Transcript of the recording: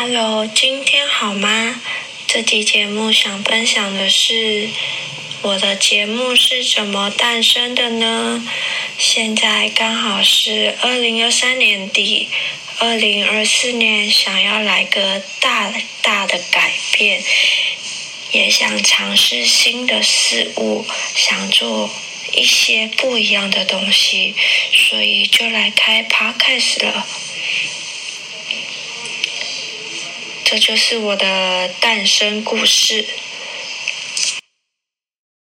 Hello，今天好吗？这期节目想分享的是我的节目是怎么诞生的呢？现在刚好是二零二三年底，二零二四年想要来个大大的改变，也想尝试新的事物，想做一些不一样的东西，所以就来开 Podcast 了。这就是我的诞生故事。